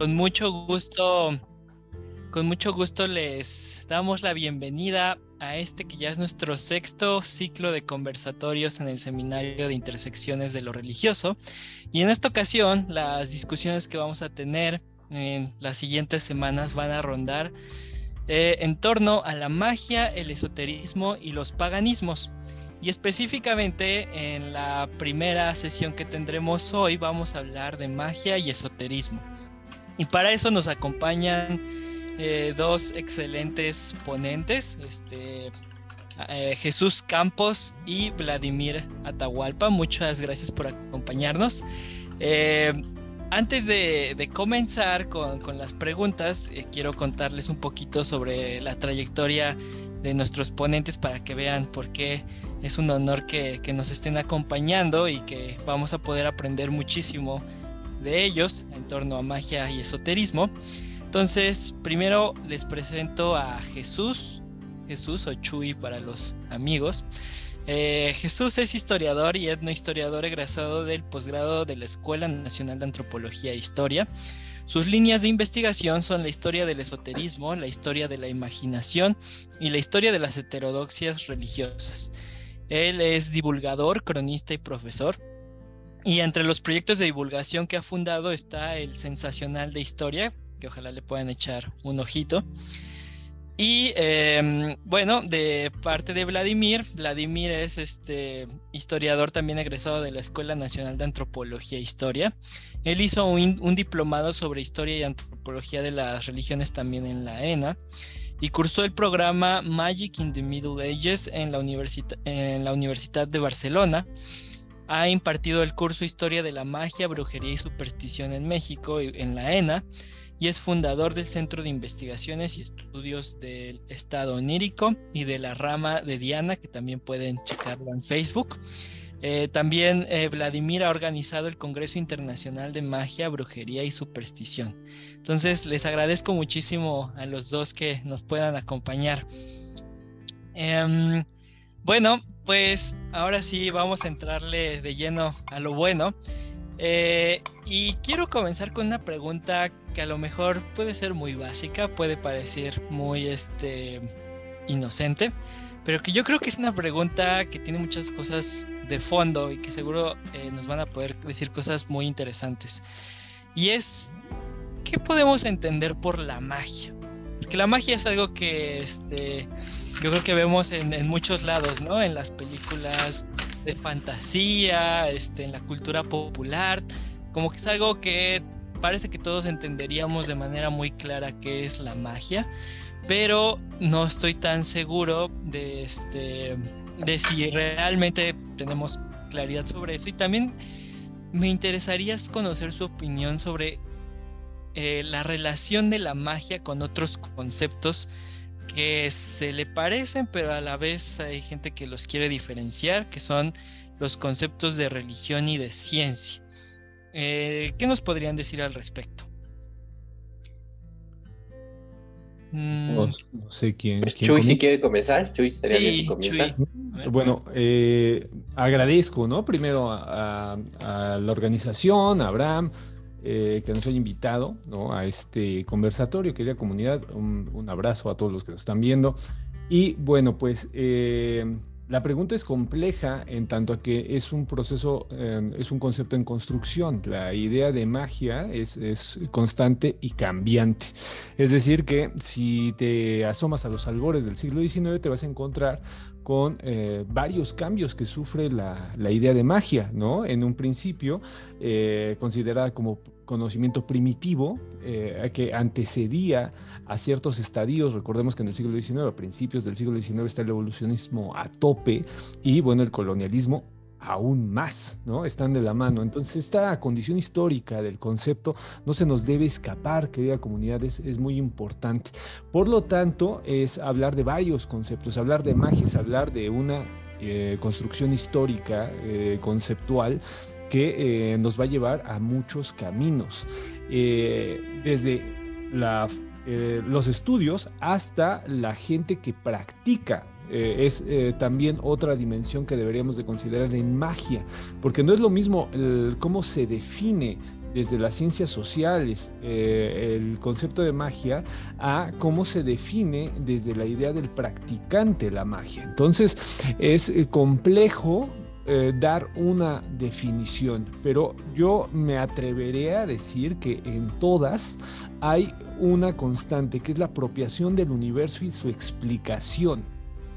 con mucho gusto, con mucho gusto les damos la bienvenida a este que ya es nuestro sexto ciclo de conversatorios en el Seminario de Intersecciones de lo Religioso. Y en esta ocasión, las discusiones que vamos a tener en las siguientes semanas van a rondar eh, en torno a la magia, el esoterismo y los paganismos. Y específicamente en la primera sesión que tendremos hoy vamos a hablar de magia y esoterismo. Y para eso nos acompañan eh, dos excelentes ponentes, este, eh, Jesús Campos y Vladimir Atahualpa. Muchas gracias por acompañarnos. Eh, antes de, comenzar con, con, las preguntas, quiero contarles un poquito sobre la trayectoria de nuestros ponentes para que vean por qué es un honor que, nos estén acompañando y que vamos a poder aprender muchísimo de ellos en torno a magia y esoterismo. Entonces, primero les presento a Jesús, Jesús o Chuy para los amigos. Eh, Jesús es historiador y etnohistoriador egresado del posgrado de la Escuela Nacional de Antropología e Historia. Sus líneas de investigación son la historia del esoterismo, la historia de la imaginación y la historia de las heterodoxias religiosas. Él es divulgador, cronista y profesor. Y entre los proyectos de divulgación que ha fundado está el Sensacional de Historia, que ojalá le puedan echar un ojito. Y em, bueno, de parte de Vladimir, Vladimir es este historiador también egresado de la Escuela Nacional de Antropología e Historia. Él hizo un, diplomado sobre historia y antropología de las religiones también en la ENA y cursó el programa Magic in the Middle Ages en la, en la Universidad de Barcelona. Ha impartido el curso Historia de la Magia, Brujería y Superstición en México en la ENA y es fundador del Centro de Investigaciones y Estudios del Estado Onírico y de la rama de Diana, que también pueden checarlo en Facebook. Eh, también eh, Vladimir ha organizado el Congreso Internacional de Magia, Brujería y Superstición. Entonces les agradezco muchísimo a los dos que nos puedan acompañar. Em, bueno, pues ahora sí vamos a entrarle de lleno a lo bueno. Eh, y quiero comenzar con una pregunta que a lo mejor puede ser muy básica, puede parecer muy este, inocente, pero que yo creo que es una pregunta que tiene muchas cosas de fondo y que seguro eh, nos van a poder decir cosas muy interesantes. Y es, ¿qué podemos entender por la magia? Porque la magia es algo que este, yo creo que vemos en, muchos lados, ¿no? En las películas de fantasía, este, en la cultura popular, como que es algo que parece que todos entenderíamos de manera muy clara qué es la magia, pero no estoy tan seguro de, este, de si realmente tenemos claridad sobre eso. Y también me interesaría conocer su opinión sobre eh, la relación de la magia con otros conceptos que se le parecen, pero a la vez hay gente que los quiere diferenciar, que son los conceptos de religión y de ciencia. Eh, ¿Qué nos podrían decir al respecto? Mm. No, sé quién. Pues Chuy, si quiere comenzar, Chuy, estaría bien comenzar. Bueno, eh, agradezco, ¿no? Primero a, la organización, a Abraham, eh, que nos haya invitado a este conversatorio, querida comunidad. Un, abrazo a todos los que nos están viendo. Y bueno, pues eh, la pregunta es compleja en tanto a que es un proceso, em, es un concepto en construcción. La idea de magia es, es, constante y cambiante. Es decir, que si te asomas a los albores del siglo XIX, te vas a encontrar con eh, varios cambios que sufre la, idea de magia, ¿no? En un principio, eh, considerada como conocimiento primitivo, eh, que antecedía a ciertos estadios. Recordemos que en el siglo XIX, a principios del siglo XIX, está el evolucionismo a tope y, bueno, el colonialismo aún más, ¿no? Están de la mano. Entonces, esta condición histórica del concepto no se nos debe escapar, querida comunidad, es, muy importante. Por lo tanto, es hablar de varios conceptos, hablar de magia es hablar de una eh, construcción histórica, eh, conceptual, que eh, nos va a llevar a muchos caminos, desde los estudios hasta la gente que practica eh, es eh, también otra dimensión que deberíamos de considerar en magia, porque no es lo mismo cómo se define desde las ciencias sociales eh, el concepto de magia a cómo se define desde la idea del practicante la magia. Entonces es complejo dar una definición, pero yo me atreveré a decir que en todas hay una constante, que es la apropiación del universo y su explicación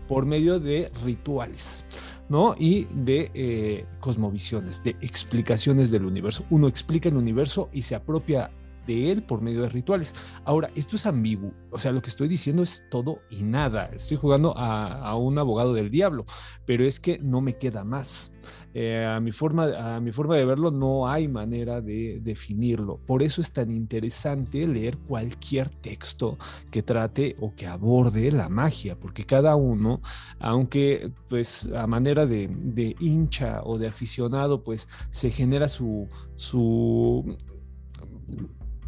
por medio de rituales. ¿no? Y de eh, cosmovisiones, de explicaciones del universo. Uno explica el universo y se apropia de él por medio de rituales. Ahora, esto es ambiguo, o sea, lo que estoy diciendo es todo y nada. Estoy jugando a un abogado del diablo, pero es que no me queda más. Eh, a, mi forma, a mi forma de verlo, no hay manera de definirlo. Por eso es tan interesante leer cualquier texto que trate o que aborde la magia, porque cada uno, aunque pues a manera de, hincha o de aficionado, pues se genera su, su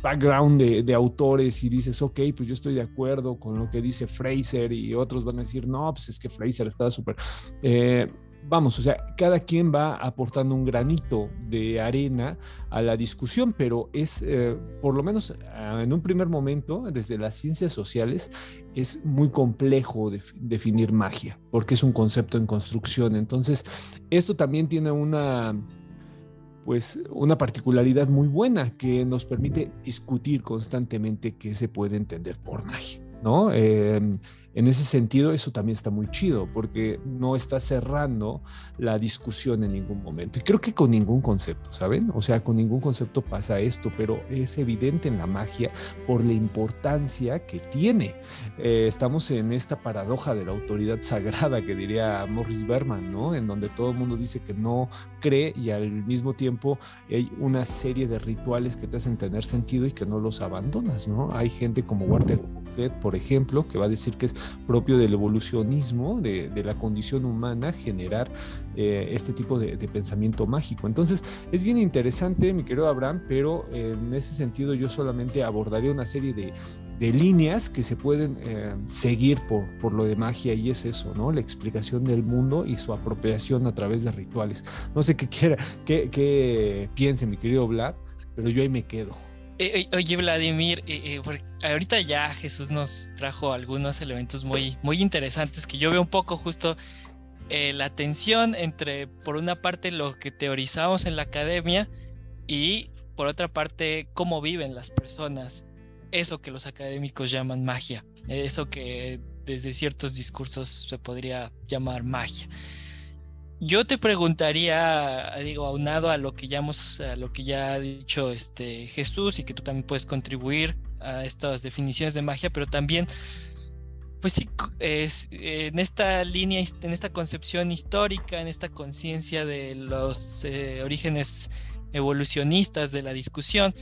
background de, autores y dices, ok, pues yo estoy de acuerdo con lo que dice Fraser y otros van a decir, no, pues es que Fraser estaba súper... Eh, vamos, o sea, cada quien va aportando un granito de arena a la discusión, pero es, eh, por lo menos ah, en un primer momento, desde las ciencias sociales, es muy complejo definir magia, porque es un concepto en construcción. Entonces, esto también tiene una pues una particularidad muy buena que nos permite discutir constantemente qué se puede entender por magia, ¿no? Em, en ese sentido, eso también está muy chido, porque no está cerrando la discusión en ningún momento. Y creo que con ningún concepto, ¿saben? O sea, con ningún concepto pasa esto, pero es evidente en la magia por la importancia que tiene. Eh, estamos en esta paradoja de la autoridad sagrada que diría Morris Berman, ¿no? En donde todo el mundo dice que no cree y al mismo tiempo hay una serie de rituales que te hacen tener sentido y que no los abandonas, ¿no? Hay gente como Walter por ejemplo, que va a decir que es propio del evolucionismo, de, la condición humana, generar eh, este tipo de, pensamiento mágico. Entonces, es bien interesante, mi querido Abraham, pero eh, en ese sentido yo solamente abordaré una serie de, líneas que se pueden eh, seguir por, por, lo de magia y es eso, ¿no? La explicación del mundo y su apropiación a través de rituales. No sé qué quiera, qué, qué piense mi querido Vlad, pero yo ahí me quedo. Eh, eh, oye, Vladimir, eh, ahorita ya Jesús nos trajo algunos elementos muy, muy interesantes que yo veo un poco justo la tensión entre, por una parte, lo que teorizamos en la academia y, por otra parte, cómo viven las personas. Eso que los académicos llaman magia, eso que desde ciertos discursos se podría llamar magia. Yo te preguntaría, digo, aunado a lo que ya hemos, a lo que ya ha dicho este Jesús y que tú también puedes contribuir a estas definiciones de magia, pero también, pues sí, es, en esta línea, en esta concepción histórica, en esta conciencia de los eh, orígenes evolucionistas de la discusión,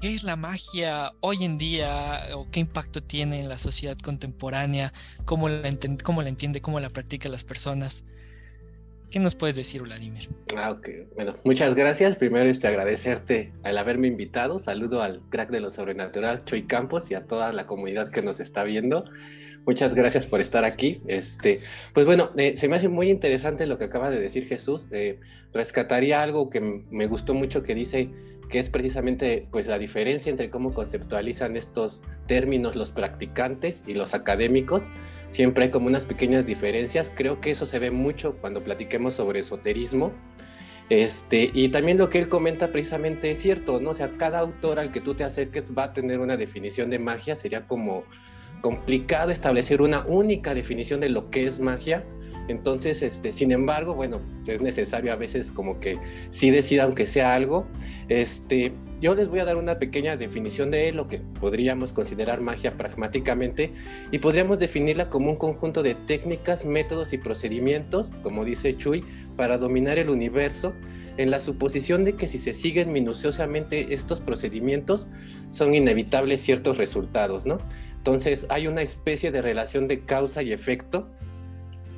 ¿qué es la magia hoy en día o qué impacto tiene en la sociedad contemporánea? ¿Cómo la, entiende, cómo la practican las personas? ¿Qué nos puedes decir, Vladimir? Ah, ok. Bueno, muchas gracias. Primero, este, agradecerte al haberme invitado. Saludo al crack de lo sobrenatural, Choy Campos, y a toda la comunidad que nos está viendo. Muchas gracias por estar aquí. Este, pues bueno, eh, se me hace muy interesante lo que acaba de decir Jesús. Eh, rescataría algo que me gustó mucho que dice que es precisamente pues la diferencia entre cómo conceptualizan estos términos los practicantes y los académicos. Siempre hay como unas pequeñas diferencias. Creo que eso se ve mucho cuando platiquemos sobre esoterismo. Este, y también lo que él comenta precisamente es cierto, ¿no? O sea, cada autor al que tú te acerques va a tener una definición de magia, sería como complicado establecer una única definición de lo que es magia. Entonces, este, sin embargo, bueno, es necesario a veces como que sí decir aunque sea algo. Este, yo les voy a dar una pequeña definición de lo que podríamos considerar magia pragmáticamente y podríamos definirla como un conjunto de técnicas, métodos y procedimientos, como dice Chuy, para dominar el universo en la suposición de que si se siguen minuciosamente estos procedimientos son inevitables ciertos resultados, ¿no? Entonces hay una especie de relación de causa y efecto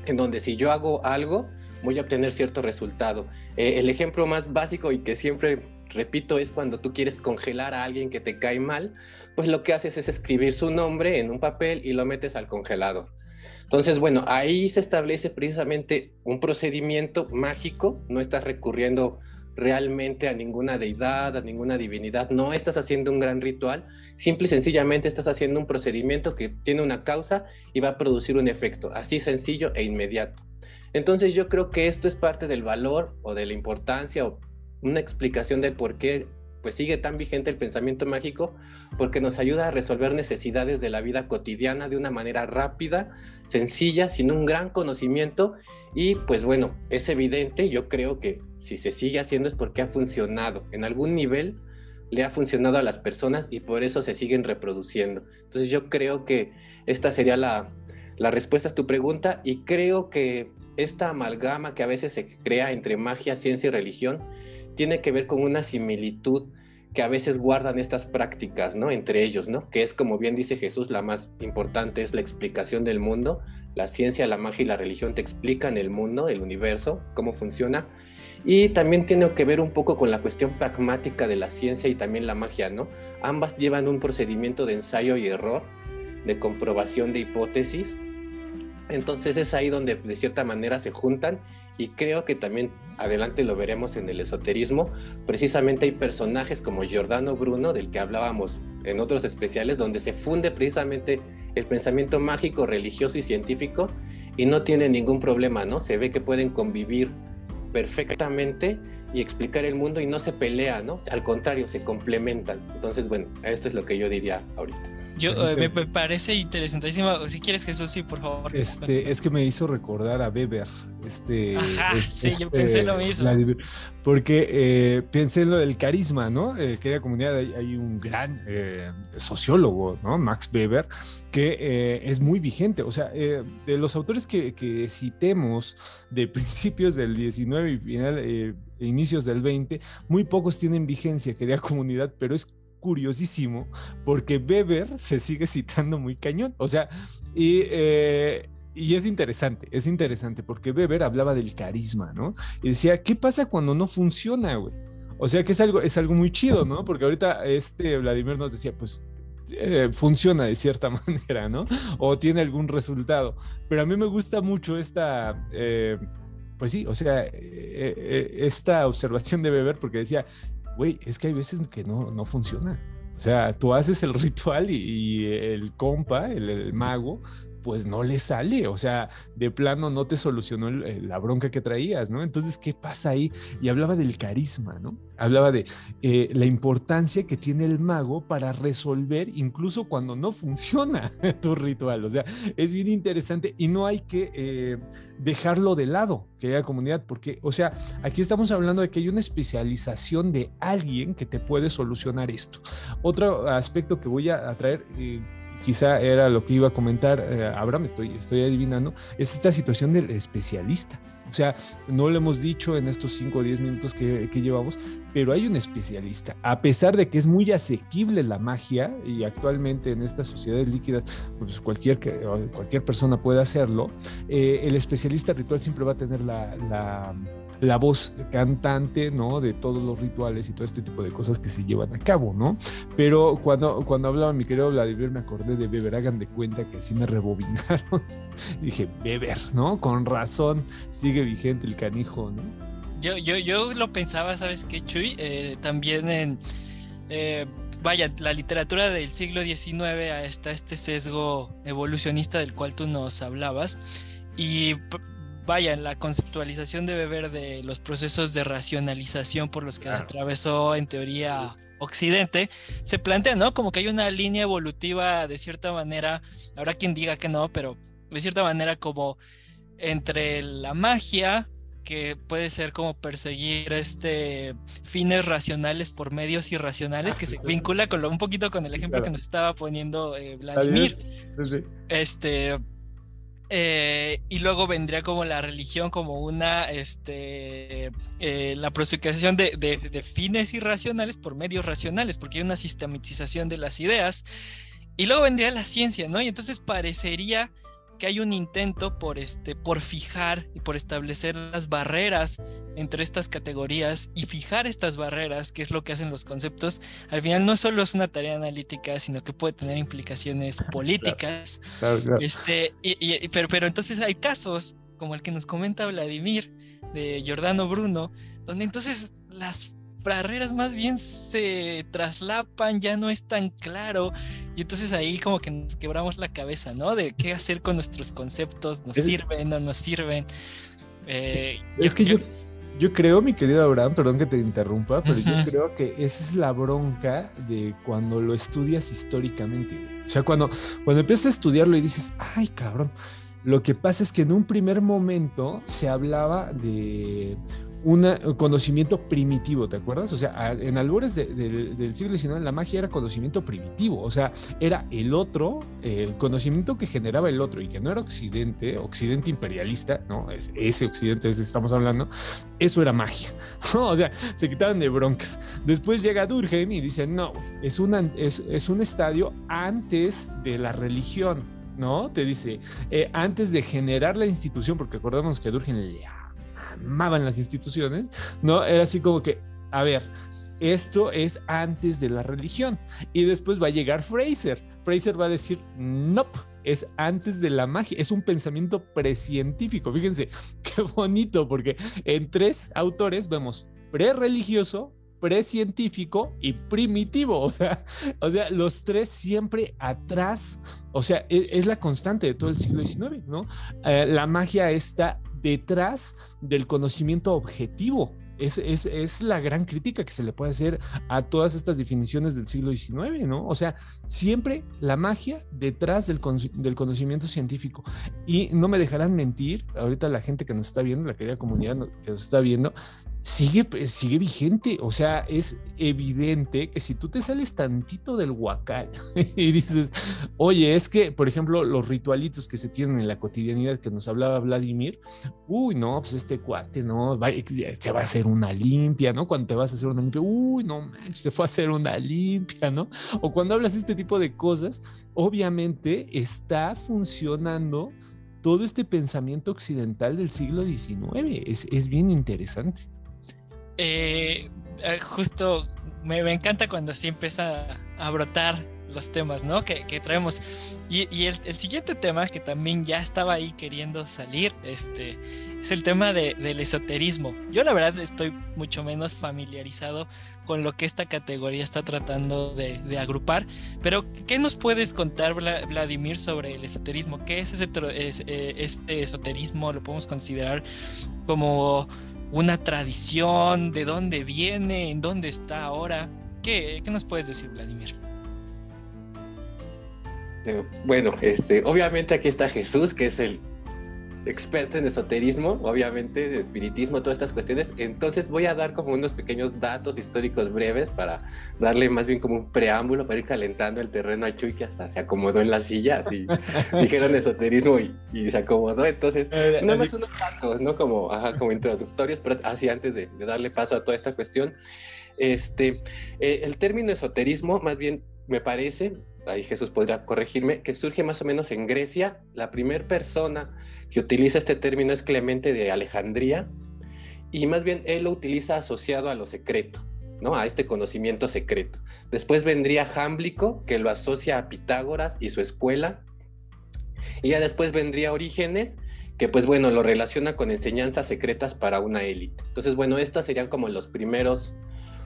en donde si yo hago algo, voy a obtener cierto resultado. Eh, el ejemplo más básico y que siempre repito es cuando tú quieres congelar a alguien que te cae mal, pues lo que haces es escribir su nombre en un papel y lo metes al congelador. Entonces, bueno, ahí se establece precisamente un procedimiento mágico, no estás recurriendo realmente a ninguna deidad, a ninguna divinidad. No estás haciendo un gran ritual, simple y sencillamente estás haciendo un procedimiento que tiene una causa y va a producir un efecto, así sencillo e inmediato. Entonces yo creo que esto es parte del valor o de la importancia o una explicación del por qué pues sigue tan vigente el pensamiento mágico porque nos ayuda a resolver necesidades de la vida cotidiana de una manera rápida, sencilla, sin un gran conocimiento y pues bueno, es evidente, yo creo que si se sigue haciendo es porque ha funcionado. En algún nivel le ha funcionado a las personas y por eso se siguen reproduciendo. Entonces yo creo que esta sería la, la respuesta a tu pregunta y creo que esta amalgama que a veces se crea entre magia, ciencia y religión tiene que ver con una similitud que a veces guardan estas prácticas, ¿no? Entre ellos, ¿no? Que es como bien dice Jesús, la más importante es la explicación del mundo. La ciencia, la magia y la religión te explican el mundo, el universo, cómo funciona. Y también tiene que ver un poco con la cuestión pragmática de la ciencia y también la magia, ¿no? Ambas llevan un procedimiento de ensayo y error, de comprobación de hipótesis. Entonces es ahí donde de cierta manera se juntan y creo que también adelante lo veremos en el esoterismo. Precisamente hay personajes como Giordano Bruno, del que hablábamos en otros especiales, donde se funde precisamente el pensamiento mágico, religioso y científico y no tiene ningún problema, ¿no? Se ve que pueden convivir perfectamente y explicar el mundo y no se pelea, ¿no? Al contrario, se complementan. Entonces, bueno, esto es lo que yo diría ahorita. Yo, eh, me, parece interesantísimo. Si quieres, Jesús, sí, por favor. Este, es que me hizo recordar a Weber. Este, Ajá, este, sí, yo pensé lo mismo. porque eh, pensé en lo del carisma, ¿no? Eh, comunidad, hay, un gran eh, sociólogo, ¿no? Max Weber, que es muy vigente. O sea, de los autores que, que, citemos de principios del 19 y final, inicios del 20, muy pocos tienen vigencia, querida comunidad, pero es curiosísimo porque Weber se sigue citando muy cañón. O sea, y, eh, y es interesante, es interesante porque Weber hablaba del carisma, ¿no? Y decía, ¿qué pasa cuando no funciona, güey? O sea que es algo, es algo muy chido, ¿no? Porque ahorita este Vladimir nos decía, pues eh, funciona de cierta manera, ¿no? O tiene algún resultado. Pero a mí me gusta mucho esta, eh, pues sí, o sea, esta observación de Weber porque decía, güey, es que hay veces que no, no funciona. O sea, tú haces el ritual y, el compa, el, mago, pues no le sale, o sea, de plano no te solucionó la bronca que traías, ¿no? Entonces, ¿qué pasa ahí? Y hablaba del carisma, ¿no? Hablaba de eh, la importancia que tiene el mago para resolver incluso cuando no funciona tu ritual, o sea, es bien interesante y no hay que eh, dejarlo de lado, querida comunidad, porque, o sea, aquí estamos hablando de que hay una especialización de alguien que te puede solucionar esto. Otro aspecto que voy a traer... Eh, quizá era lo que iba a comentar eh, Abraham, estoy, estoy adivinando, es esta situación del especialista. O sea, no lo hemos dicho en estos 5 o 10 minutos que, llevamos, pero hay un especialista. A pesar de que es muy asequible la magia y actualmente en estas sociedades líquidas, pues cualquier, cualquier persona puede hacerlo, eh, el especialista ritual siempre va a tener la la voz cantante, ¿no? De todos los rituales y todo este tipo de cosas que se llevan a cabo, ¿no? Pero cuando, cuando hablaba mi querido Vladimir, me acordé de Beber, hagan de cuenta que así me rebobinaron. dije, Beber, ¿no? Con razón, sigue vigente el canijo, ¿no? Yo, yo, yo lo pensaba, ¿sabes qué, Chuy? Eh, también en... Eh, vaya, la literatura del siglo XIX está este sesgo evolucionista del cual tú nos hablabas. Y vaya, en la conceptualización de Weber de los procesos de racionalización por los que atravesó en teoría Occidente, se plantea, ¿no? Como que hay una línea evolutiva de cierta manera, habrá quien diga que no, pero de cierta manera como entre la magia, que puede ser como perseguir este fines racionales por medios irracionales, que se vincula con lo, un poquito con el ejemplo que nos estaba poniendo eh, Vladimir. Este eh, y luego vendría como la religión como una, este, eh, la prosecución de, de, fines irracionales por medios racionales, porque hay una sistematización de las ideas. Y luego vendría la ciencia, ¿no? Y entonces parecería que hay un intento por, este, por fijar y por establecer las barreras entre estas categorías y fijar estas barreras, que es lo que hacen los conceptos, al final no solo es una tarea analítica, sino que puede tener implicaciones políticas. Este, pero, pero entonces hay casos como el que nos comenta Vladimir, de Giordano Bruno, donde entonces las barreras más bien se traslapan, ya no es tan claro. Y entonces ahí como que nos quebramos la cabeza, ¿no? De qué hacer con nuestros conceptos, nos sirven, no nos sirven. Eh, es que yo, yo, creo, mi querido Abraham, perdón que te interrumpa, pero yo creo que esa es la bronca de cuando lo estudias históricamente. O sea, cuando, cuando empiezas a estudiarlo y dices, ay, cabrón. Lo que pasa es que en un primer momento se hablaba de un conocimiento primitivo, ¿te acuerdas? O sea, en albores del siglo XIX la magia era conocimiento primitivo, o sea, era el otro, el conocimiento que generaba el otro y que no era occidente, occidente imperialista, ¿no? Es, ese occidente ese estamos hablando, eso era magia, o sea, se quitaban de broncas. Después llega Durkheim y dice, no, es, es, es un estadio antes de la religión, ¿no? Te dice, eh, antes de generar la institución, porque acordamos que Durkheim le amaban las instituciones, ¿no? Era así como que, a ver, esto es antes de la religión. Y después va a llegar Fraser. Fraser va a decir, no, es antes de la magia, es un pensamiento precientífico. Fíjense, qué bonito, porque en tres autores vemos pre-religioso, precientífico y primitivo. O sea, o sea, los tres siempre atrás. O sea, es, es la constante de todo el siglo XIX, ¿no? Eh, la magia está detrás del conocimiento objetivo. Es, es, la gran crítica que se le puede hacer a todas estas definiciones del siglo XIX, ¿no? O sea, siempre la magia detrás del, del, conocimiento científico. Y no me dejarán mentir, ahorita la gente que nos está viendo, la querida comunidad que nos está viendo, sigue, pues, sigue vigente. O sea, es evidente que si tú te sales tantito del huacal y dices, oye, es que, por ejemplo, los ritualitos que se tienen en la cotidianidad que nos hablaba Vladimir, uy, no, pues este cuate, ¿no? se va a hacer una limpia, ¿no? Cuando te vas a hacer una limpia, uy, no manches, se fue a hacer una limpia, ¿no? O cuando hablas de este tipo de cosas, obviamente está funcionando todo este pensamiento occidental del siglo XIX. Es, es bien interesante. Eh, eh, justo me, encanta cuando así empieza a brotar los temas, ¿no? Que, traemos. Y, el, siguiente tema que también ya estaba ahí queriendo salir, este, es el tema del esoterismo. Yo la verdad estoy mucho menos familiarizado con lo que esta categoría está tratando de, agrupar, pero ¿qué nos puedes contar, Vladimir, sobre el esoterismo? ¿Qué es ese, eh, este esoterismo? ¿Lo podemos considerar como una tradición, de dónde viene, en dónde está ahora. ¿Qué, qué nos puedes decir, Vladimir? Eh, bueno, este, obviamente aquí está Jesús, que es el experto en esoterismo, obviamente, de espiritismo, todas estas cuestiones. Entonces voy a dar como unos pequeños datos históricos breves para darle más bien como un preámbulo para ir calentando el terreno a Chuy, que hasta se acomodó en la silla, y dijeron esoterismo y, se acomodó. Entonces, eh, nada más unos datos, ¿no? Como, como introductorios, pero así antes de, darle paso a toda esta cuestión. Este, eh, el término esoterismo, más bien, me parece, ahí Jesús podría corregirme, que surge más o menos en Grecia. La primera persona que utiliza este término es Clemente de Alejandría, y más bien él lo utiliza asociado a lo secreto, ¿no? A este conocimiento secreto. Después vendría Jámblico, que lo asocia a Pitágoras y su escuela. Y ya después vendría Orígenes, que pues bueno, lo relaciona con enseñanzas secretas para una élite. Entonces, bueno, estos serían como los primeros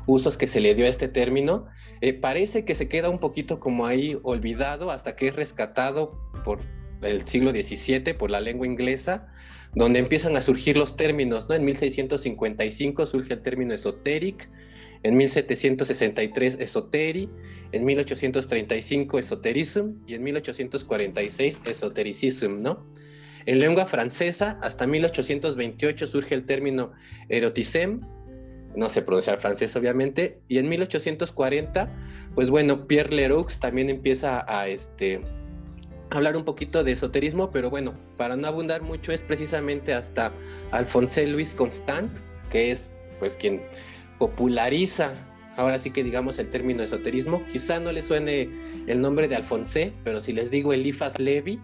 usos que se le dio a este término. Eh, parece que se queda un poquito como ahí olvidado hasta que es rescatado por el siglo XVII, por la lengua inglesa, donde empiezan a surgir los términos. ¿no? En 1655 surge el término esoteric, en 1763 esoteri, en 1835 esoterism y en 1846 esotericism, ¿no? En lengua francesa, hasta 1828 surge el término erotisme, no sé pronunciar francés obviamente, y en 1840, pues bueno, Pierre Leroux también empieza a este, hablar un poquito de esoterismo, pero bueno, para no abundar mucho es precisamente hasta Alphonse Louis Constant, que es pues quien populariza ahora sí que digamos el término esoterismo. Quizá no le suene el nombre de Alphonse, pero si les digo Elifas Levi,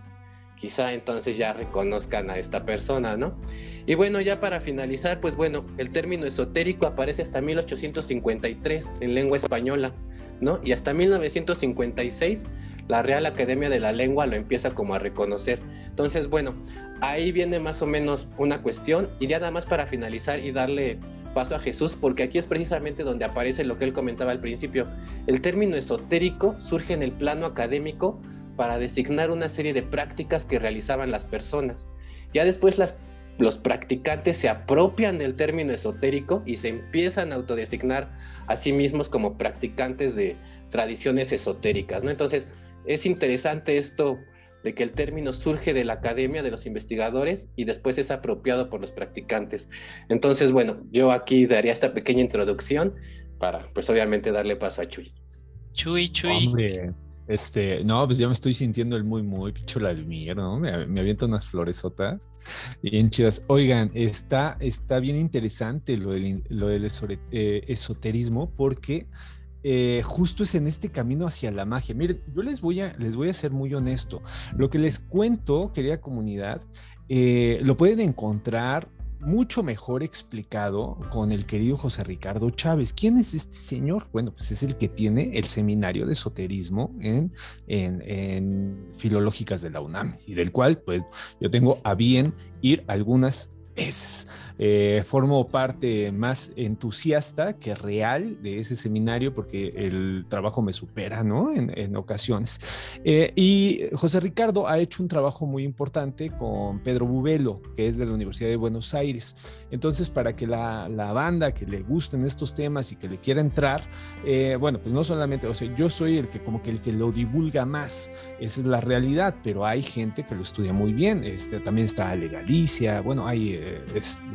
quizá entonces ya reconozcan a esta persona, ¿no? Y bueno, ya para finalizar, pues bueno, el término esotérico aparece hasta 1853 en lengua española, ¿no? Y hasta 1956 la Real Academia de la Lengua lo empieza como a reconocer. Entonces, bueno, ahí viene más o menos una cuestión y ya nada más para finalizar y darle paso a Jesús, porque aquí es precisamente donde aparece lo que él comentaba al principio. El término esotérico surge en el plano académico para designar una serie de prácticas que realizaban las personas. Ya después las, los practicantes se apropian del término esotérico y se empiezan a autodesignar a sí mismos como practicantes de tradiciones esotéricas, ¿no? Entonces, es interesante esto de que el término surge de la academia, de los investigadores, y después es apropiado por los practicantes. Entonces, bueno, yo aquí daría esta pequeña introducción para, pues obviamente, darle paso a Chuy. Chuy, Chuy. Hombre, este, no, pues ya me estoy sintiendo el muy, muy picho Vladimir, ¿no? Me, me avienta unas floresotas bien chidas. Oigan, está, está bien interesante lo del, lo del eh, esoterismo porque eh, justo es en este camino hacia la magia. Miren, yo les voy a, les voy a ser muy honesto. Lo que les cuento, querida comunidad, eh, lo pueden encontrar mucho mejor explicado con el querido José Ricardo Chávez. ¿Quién es este señor? Bueno, pues es el que tiene el seminario de esoterismo en, Filológicas de la UNAM y del cual pues yo tengo a bien ir algunas veces. Eh, formo parte más entusiasta que real de ese seminario porque el trabajo me supera, ¿no? En, ocasiones. Eh, y José Ricardo ha hecho un trabajo muy importante con Pedro Bubelo, que es de la Universidad de Buenos Aires. Entonces, para que la, banda que le gusten estos temas y que le quiera entrar, eh, bueno, pues no solamente, o sea, yo soy el que como que el que lo divulga más, esa es la realidad, pero hay gente que lo estudia muy bien. Este, también está Legalicia, bueno, hay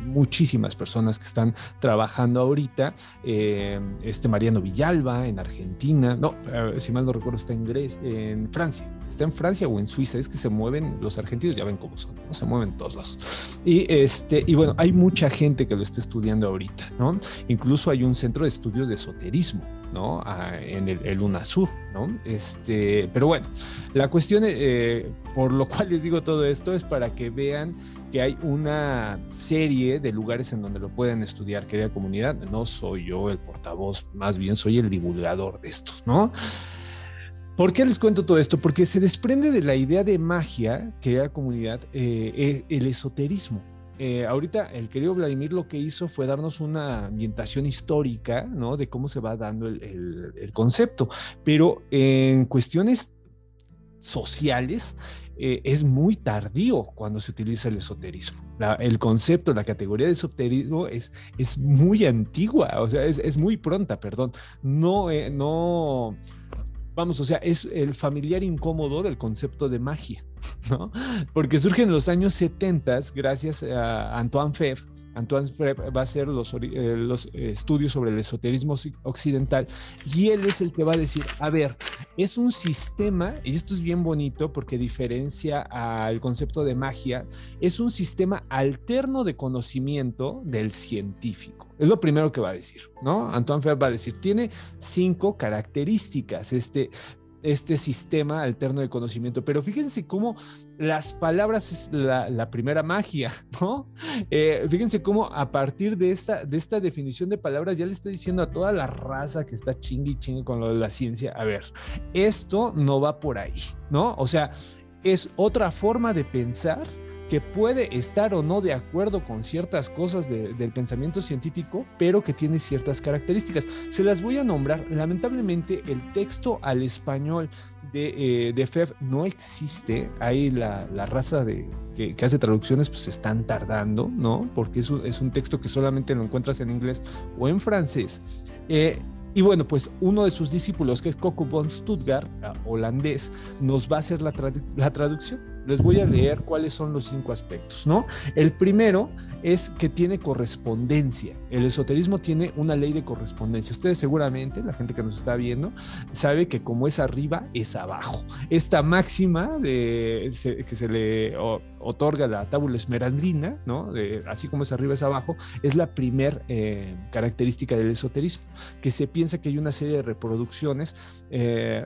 muchísimas personas que están trabajando ahorita. Eh, este Mariano Villalba en Argentina, no, eh, si mal no recuerdo, está en, Grecia, en Francia. Está en Francia o en Suiza, es que se mueven los argentinos, ya ven cómo son, ¿no? se mueven todos. Y, este, y bueno, hay mucha gente que lo está estudiando ahorita, ¿no? Incluso hay un centro de estudios de esoterismo, ¿no? Ah, en el, el, UNASUR, ¿no? Este, pero bueno, la cuestión, eh, por lo cual les digo todo esto, es para que vean que hay una serie de lugares en donde lo pueden estudiar, querida comunidad. No soy yo el portavoz, más bien soy el divulgador de estos, ¿no? ¿Por qué les cuento todo esto? Porque se desprende de la idea de magia, querida comunidad, eh, el esoterismo. Eh, ahorita el querido Vladimir lo que hizo fue darnos una ambientación histórica, ¿no? De cómo se va dando el concepto, pero en cuestiones sociales, eh, es muy tardío cuando se utiliza el esoterismo. el concepto, la categoría de esoterismo es, es muy antigua, o sea, es, es muy pronta, perdón. No, eh, no, vamos, o sea, es el familiar incómodo del concepto de magia, Porque surge en los años 70 gracias a Antoine Febvre, Antoine va a hacer los, eh, los estudios sobre el esoterismo occidental y él es el que va a decir, a ver, es un sistema, y esto es bien bonito porque diferencia al concepto de magia, es un sistema alterno de conocimiento del científico. Es lo primero que va a decir, ¿no? Antoine Febvre va a decir, tiene cinco características. Este, este sistema alterno de conocimiento. Pero fíjense cómo las palabras es la, primera magia, ¿no? Eh, fíjense cómo a partir de esta, de esta definición de palabras ya le está diciendo a toda la raza que está chingue y chingue con lo de la ciencia, a ver, esto no va por ahí, ¿no? O sea, es otra forma de pensar que puede estar o no de acuerdo con ciertas cosas del pensamiento científico, pero que tiene ciertas características. Se las voy a nombrar. Lamentablemente, el texto al español de, eh, de FEF no existe. Ahí la, raza de, que, hace traducciones pues están tardando, ¿no? Porque es un, es un texto que solamente lo encuentras en inglés o en francés. Eh, y bueno, pues uno de sus discípulos, que es Coco von Stuttgart, holandés, nos va a hacer la, la traducción les voy a leer cuáles son los cinco aspectos, ¿no? El primero es que tiene correspondencia. El esoterismo tiene una ley de correspondencia. Ustedes seguramente, la gente que nos está viendo, sabe que como es arriba, es abajo. Esta máxima de, que se le otorga la tábula esmeraldina, ¿no? así como es arriba, es abajo, es la primer eh, característica del esoterismo, que se piensa que hay una serie de reproducciones. Eh,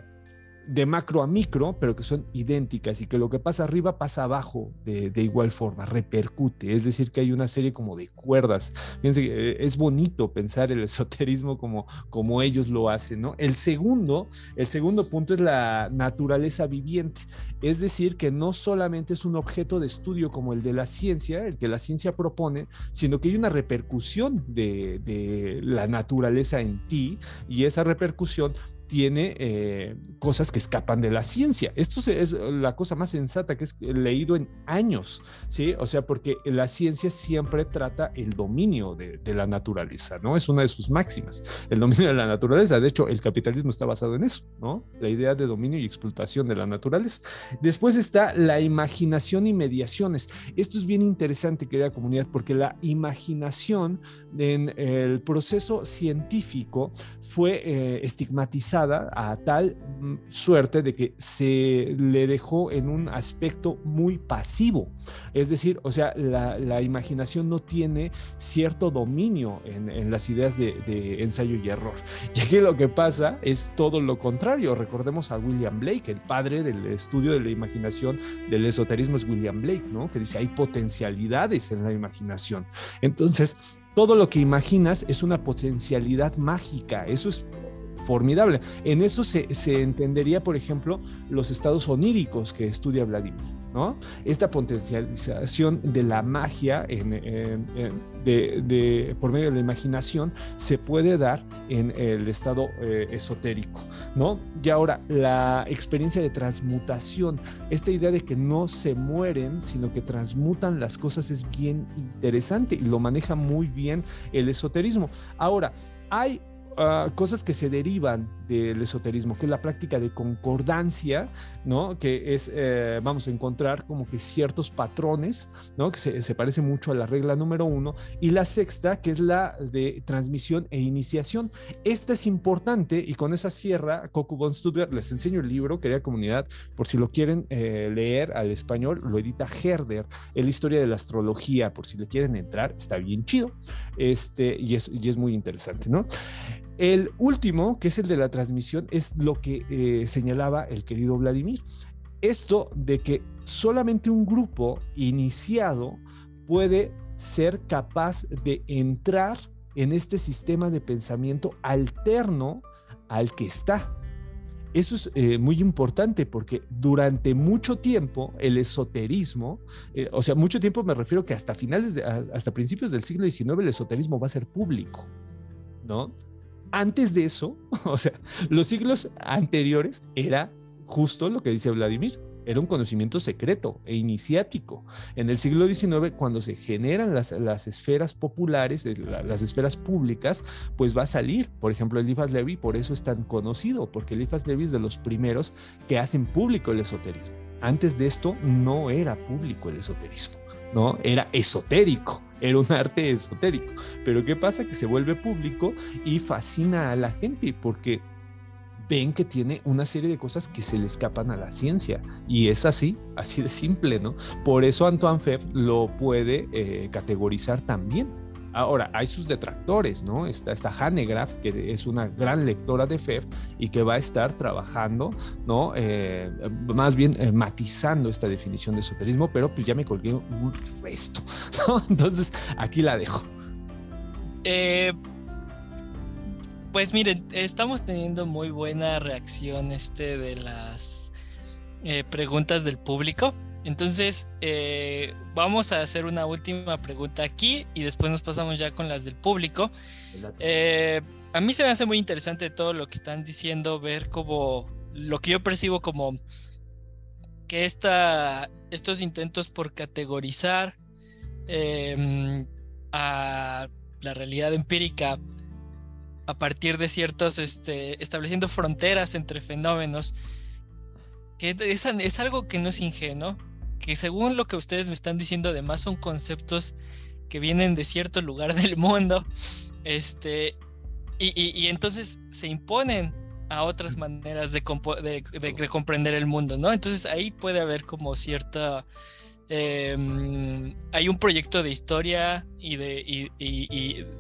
de macro a micro, pero que son idénticas y que lo que pasa arriba pasa abajo de, igual forma, repercute. Es decir, que hay una serie como de cuerdas. Fíjense, eh, es bonito pensar el esoterismo como, como ellos lo hacen, ¿no? El segundo, el segundo punto es la naturaleza viviente. Es decir, que no solamente es un objeto de estudio como el de la ciencia, el que la ciencia propone, sino que hay una repercusión de, de la naturaleza en ti y esa repercusión tiene eh, cosas que escapan de la ciencia. Esto es la cosa más sensata que he leído en años, ¿sí? O sea, porque la ciencia siempre trata el dominio de, la naturaleza, ¿no? Es una de sus máximas, el dominio de la naturaleza. De hecho, el capitalismo está basado en eso, ¿no? La idea de dominio y explotación de la naturaleza. Después está la imaginación y mediaciones. Esto es bien interesante, querida comunidad, porque la imaginación en el proceso científico fue eh, estigmatizada a tal mm, suerte de que se le dejó en un aspecto muy pasivo. Es decir, o sea, la, imaginación no tiene cierto dominio en, las ideas de, ensayo y error. Ya que lo que pasa es todo lo contrario. Recordemos a William Blake, el padre del estudio de la imaginación del esoterismo es William Blake, ¿no? Que dice, hay potencialidades en la imaginación. Entonces, todo lo que imaginas es una potencialidad mágica. Eso es formidable. En eso se, entendería, por ejemplo, los estados oníricos que estudia Vladimir, Esta potencialización de la magia por medio de la imaginación se puede dar en el estado eh, esotérico. Y ahora, la experiencia de transmutación, esta idea de que no se mueren, sino que transmutan las cosas es bien interesante y lo maneja muy bien el esoterismo. Ahora, hay Ah, cosas que se derivan del esoterismo, que es la práctica de concordancia, ¿no? Que es, eh, vamos a encontrar como que ciertos patrones, ¿no? Que se, se parece mucho a la regla número uno. Y la sexta, que es la de transmisión e iniciación. Esta es importante y con esa sierra, Coco von Stuttgart, les enseño el libro, querida comunidad, por si lo quieren eh, leer al español, lo edita Herder, es la historia de la astrología, por si le quieren entrar, está bien chido, este, y es, y es muy interesante, ¿no? El último, que es el de la transmisión, es lo que eh, señalaba el querido Vladimir. Esto de que solamente un grupo iniciado puede ser capaz de entrar en este sistema de pensamiento alterno al que está. Eso es eh, muy importante porque durante mucho tiempo el esoterismo, eh, o sea, mucho tiempo me refiero que hasta finales, hasta principios del siglo XIX el esoterismo va a ser público, ¿no? Antes de eso, o sea, los siglos anteriores era justo lo que dice Vladimir, era un conocimiento secreto e iniciático. En el siglo XIX, cuando se generan las, esferas populares, eh, las esferas públicas, pues va a salir. Por ejemplo, Eliphas Levi, por eso es tan conocido, porque Eliphas Levi es de los primeros que hacen público el esoterismo. Antes de esto no era público el esoterismo, ¿no? Era esotérico era un arte esotérico. Pero ¿qué pasa? Que se vuelve público y fascina a la gente porque ven que tiene una serie de cosas que se le escapan a la ciencia. Y es así, así de simple, ¿no? Por eso Antoine Febvre lo puede eh, categorizar también Ahora, hay sus detractores, ¿no? Está, esta Hanegraaff, que es una gran lectora de FEF y que va a estar trabajando, ¿no? Eh, más bien eh, matizando esta definición de esoterismo, pero pues ya me colgué un resto, ¿no? Entonces, aquí la dejo. Eh, pues miren, estamos teniendo muy buena reacción este de las preguntas del público. Entonces, eh, vamos a hacer una última pregunta aquí y después nos pasamos ya con las del público. Eh, a mí se me hace muy interesante todo lo que están diciendo, ver como lo que yo percibo como que esta, estos intentos por categorizar em, a la realidad empírica a partir de ciertos, este, estableciendo fronteras entre fenómenos, que es, es, algo que no es ingenuo, que según lo que ustedes me están diciendo, además son conceptos que vienen de cierto lugar del mundo, este, y, entonces se imponen a otras maneras de, comprender el mundo, ¿no? Entonces ahí puede haber como cierta... Em, hay un proyecto de historia y de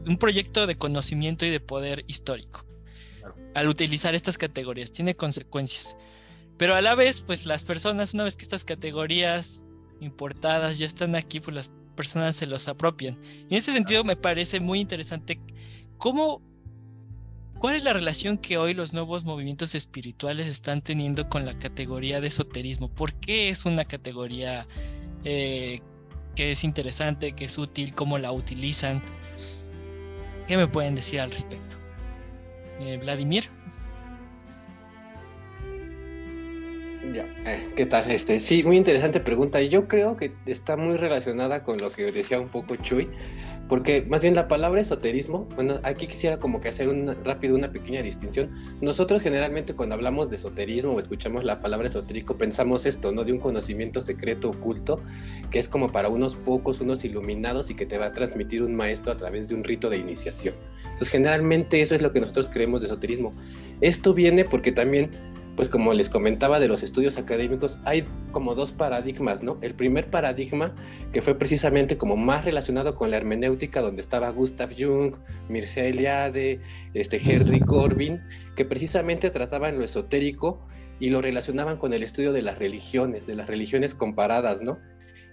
un proyecto de conocimiento y de poder histórico. Al utilizar estas categorías, tiene consecuencias. Pero a la vez, pues las personas, una vez que estas categorías importadas ya están aquí, pues las personas se los apropian. Y en ese sentido me parece muy interesante cómo, cuál es la relación que hoy los nuevos movimientos espirituales están teniendo con la categoría de esoterismo. ¿Por qué es una categoría eh, que es interesante, que es útil, cómo la utilizan? ¿Qué me pueden decir al respecto? Eh, Vladimir. Ya, eh, ¿qué tal? Este, sí, muy interesante pregunta. Yo creo que está muy relacionada con lo que decía un poco Chuy, porque más bien la palabra esoterismo, bueno, aquí quisiera como que hacer un, rápido una pequeña distinción. Nosotros generalmente cuando hablamos de esoterismo o escuchamos la palabra esotérico pensamos esto, ¿no? De un conocimiento secreto oculto que es como para unos pocos, unos iluminados y que te va a transmitir un maestro a través de un rito de iniciación. Entonces generalmente eso es lo que nosotros creemos de esoterismo. Esto viene porque también pues como les comentaba de los estudios académicos, hay como dos paradigmas, ¿no? El primer paradigma, que fue precisamente como más relacionado con la hermenéutica, donde estaba Gustav Jung, Mircea Eliade, este, Henry Corbin, que precisamente trataban lo esotérico y lo relacionaban con el estudio de las religiones, de las religiones comparadas, ¿no?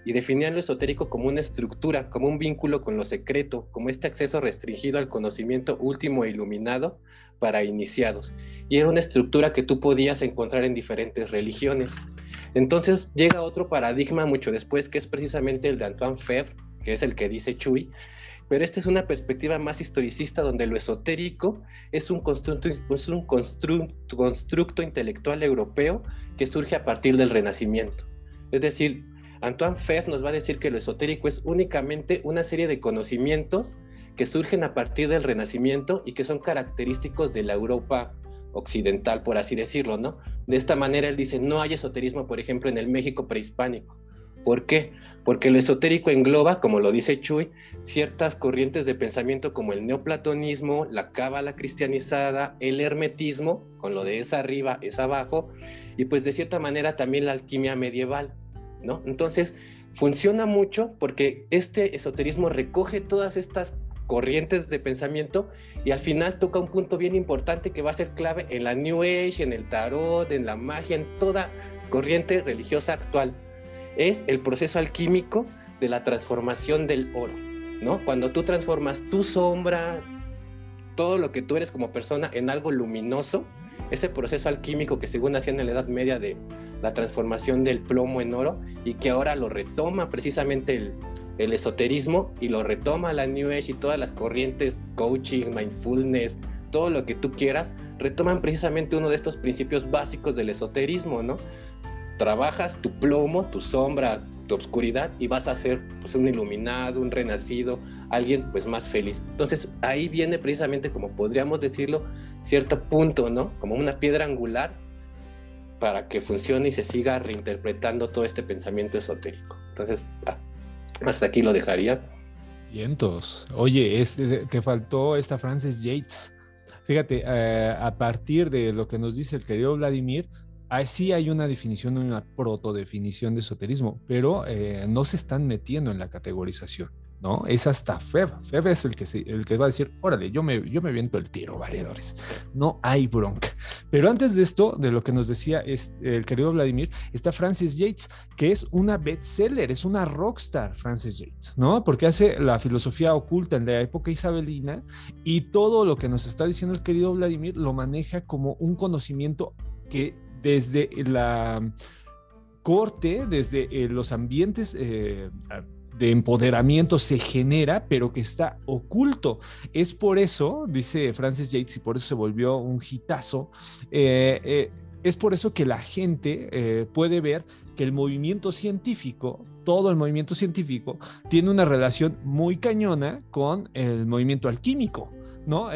y definían lo esotérico como una estructura, como un vínculo con lo secreto, como este acceso restringido al conocimiento último e iluminado para iniciados. Y era una estructura que tú podías encontrar en diferentes religiones. Entonces llega otro paradigma mucho después, que es precisamente el de Antoine Febvre, que es el que dice Chuy, pero esta es una perspectiva más historicista donde lo esotérico es un constructo, es un constructo intelectual europeo que surge a partir del Renacimiento. Es decir, Antoine Febvre nos va a decir que lo esotérico es únicamente una serie de conocimientos que surgen a partir del Renacimiento y que son característicos de la Europa occidental, por así decirlo, ¿no? De esta manera él dice, no hay esoterismo, por ejemplo, en el México prehispánico. ¿Por qué? Porque lo esotérico engloba, como lo dice Chuy, ciertas corrientes de pensamiento como el neoplatonismo, la cábala cristianizada, el hermetismo, con lo de es arriba, es abajo, y pues de cierta manera también la alquimia medieval. Entonces, funciona mucho porque este esoterismo recoge todas estas corrientes de pensamiento y al final toca un punto bien importante que va a ser clave en la New Age, en el tarot, en la magia, en toda corriente religiosa actual. Es el proceso alquímico de la transformación del oro, ¿no? Cuando tú transformas tu sombra, todo lo que tú eres como persona en algo luminoso, ese proceso alquímico que según hacían en la Edad Media de la transformación del plomo en oro y que ahora lo retoma precisamente el, esoterismo y lo retoma la New Age y todas las corrientes, coaching, mindfulness, todo lo que tú quieras, retoman precisamente uno de estos principios básicos del esoterismo, ¿no? Trabajas tu plomo, tu sombra, tu obscuridad y vas a ser pues, un iluminado, un renacido, alguien pues más feliz. Entonces ahí viene precisamente, como podríamos decirlo, cierto punto, ¿no? Como una piedra angular para que funcione y se siga reinterpretando todo este pensamiento esotérico. Entonces, ah, hasta aquí lo dejaría. Vientos. Oye, este, te faltó esta Frances Yates. Fíjate, eh, a partir de lo que nos dice el querido Vladimir, sí hay una definición, una protodefinición de esoterismo, pero eh, no se están metiendo en la categorización. ¿No? Es hasta Feb. Feb es el que, el que va a decir, órale, yo me, yo me viento el tiro, valedores. No hay bronca. Pero antes de esto, de lo que nos decía el querido Vladimir, está Francis Yates, que es una bestseller, es una rockstar, Francis Yates, ¿no? Porque hace la filosofía oculta en la época isabelina y todo lo que nos está diciendo el querido Vladimir lo maneja como un conocimiento que desde la corte, desde eh, los ambientes eh, de empoderamiento se genera, pero que está oculto. Es por eso, dice Francis Yates, y por eso se volvió un hitazo, eh, eh, es por eso que la gente eh, puede ver que el movimiento científico, todo el movimiento científico, tiene una relación muy cañona con el movimiento alquímico. ¿no?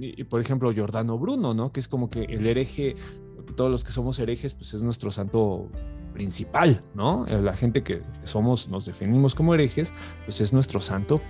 y, por ejemplo, Giordano Bruno, ¿no? Que es como que el hereje, todos los que somos herejes, pues es nuestro santo principal, ¿no? La gente que somos, nos definimos como herejes, pues es nuestro santo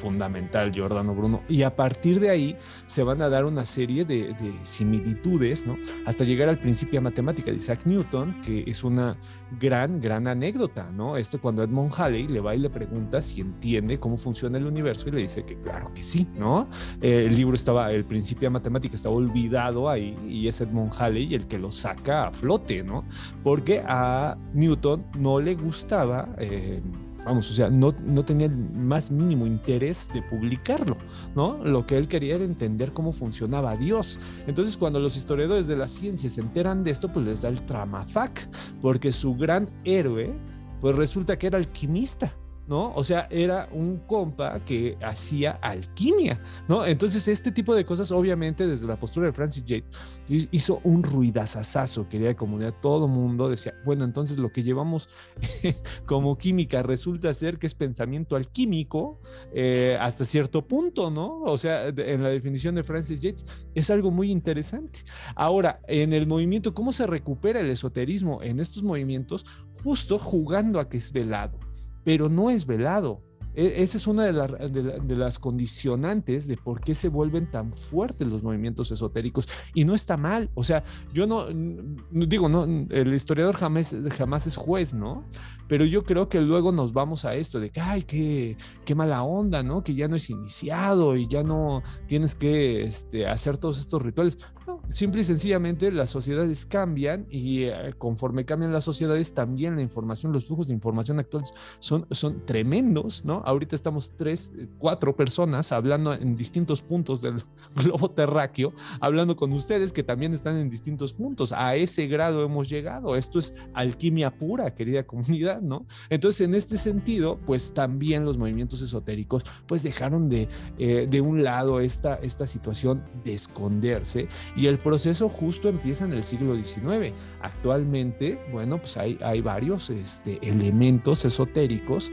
fundamental, Giordano Bruno. Y a partir de ahí se van a dar una serie de, similitudes, ¿no? Hasta llegar al principio matemática de Isaac Newton, que es una gran, gran anécdota, ¿no? Este cuando Edmond Halley le va y le pregunta si entiende cómo funciona el universo y le dice que claro que sí, ¿no? Eh, el libro estaba, el principio de matemática estaba olvidado ahí y es Edmond Halley el que lo saca a flote, ¿no? Porque a Newton no le gustaba... Eh, vamos, o sea, no, no tenía el más mínimo interés de publicarlo, ¿no? Lo que él quería era entender cómo funcionaba Dios. Entonces, cuando los historiadores de la ciencia se enteran de esto, pues les da el tramafac, porque su gran héroe, pues resulta que era alquimista. ¿No? O sea, era un compa que hacía alquimia, ¿no? Entonces, este tipo de cosas, obviamente, desde la postura de Francis Jade, hizo un ruidazazazo, quería comunidad, todo mundo decía, bueno, entonces lo que llevamos como química resulta ser que es pensamiento alquímico eh, hasta cierto punto, ¿no? O sea, en la definición de Francis Yates es algo muy interesante. Ahora, en el movimiento, ¿cómo se recupera el esoterismo en estos movimientos? Justo jugando a que es velado pero no es velado. E, esa es una de, las condicionantes de por qué se vuelven tan fuertes los movimientos esotéricos. Y no está mal. O sea, yo no, digo, no, el historiador jamás, jamás es juez, ¿no? Pero yo creo que luego nos vamos a esto de que, ay, qué, qué mala onda, ¿no? Que ya no es iniciado y ya no tienes que este, hacer todos estos rituales. No, simple y sencillamente las sociedades cambian y eh, conforme cambian las sociedades, también la información, los flujos de información actuales son, son tremendos, ¿no? Ahorita estamos tres, eh, cuatro personas hablando en distintos puntos del globo terráqueo, hablando con ustedes que también están en distintos puntos. A ese grado hemos llegado. Esto es alquimia pura, querida comunidad, ¿no? Entonces, en este sentido, pues también los movimientos esotéricos, pues dejaron de, eh, de un lado esta, esta situación de esconderse y el proceso justo empieza en el siglo XIX. Actualmente, bueno, pues hay, varios este, elementos esotéricos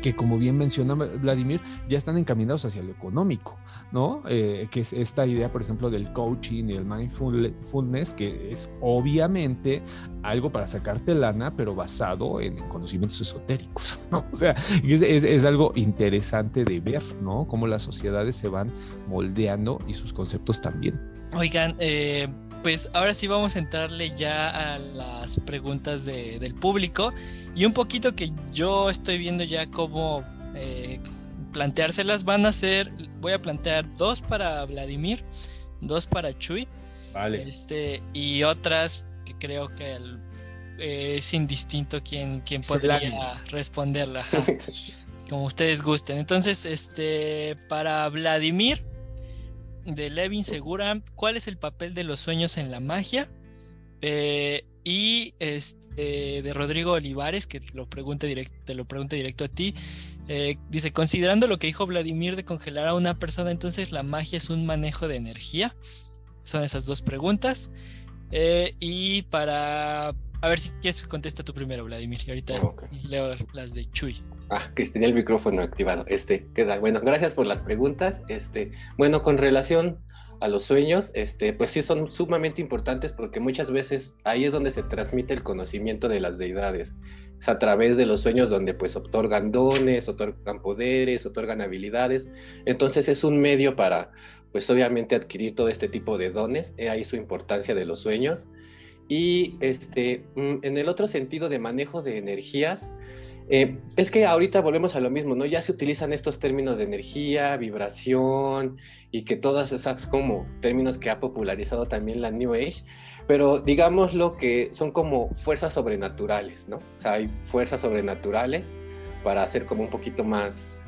que como bien menciona Vladimir, ya están encaminados hacia lo económico, ¿no? Eh, que es esta idea, por ejemplo, del coaching y el mindfulness, que es obviamente algo para sacarte lana, pero basado en conocimientos esotéricos, ¿no? O sea, es, es, algo interesante de ver, ¿no? Cómo las sociedades se van moldeando y sus conceptos también. Oigan, eh, pues ahora sí vamos a entrarle ya a las preguntas del público y un poquito que yo estoy viendo ya cómo eh, planteárselas van a ser, voy a plantear dos para Vladimir, dos para Chuy, vale. este y otras que creo que eh, es indistinto quién, quién podría responderla, como ustedes gusten. Entonces, este para Vladimir de Levin Segura, ¿cuál es el papel de los sueños en la magia? Eh, y este, de Rodrigo Olivares, que te lo pregunta directo, te lo directo a ti, eh, dice, considerando lo que dijo Vladimir de congelar a una persona, entonces la magia es un manejo de energía. Son esas dos preguntas. Eh, y para... A ver si quieres contesta tú primero, Vladimir, y ahorita leo las de Chuy. Ah, que tenía el micrófono activado. Este, queda. Bueno, gracias por las preguntas. Este, bueno, con relación a los sueños, este, pues sí son sumamente importantes porque muchas veces ahí es donde se transmite el conocimiento de las deidades. Es a través de los sueños donde pues otorgan dones, otorgan poderes, otorgan habilidades. Entonces es un medio para, pues obviamente adquirir todo este tipo de dones. He ahí su importancia de los sueños. Y este, mm, en el otro sentido de manejo de energías, eh, es que ahorita volvemos a lo mismo, ¿no? Ya se utilizan estos términos de energía, vibración y que todas esas como términos que ha popularizado también la New Age, pero digámoslo que son como fuerzas sobrenaturales, ¿no? O sea, hay fuerzas sobrenaturales para hacer como un poquito más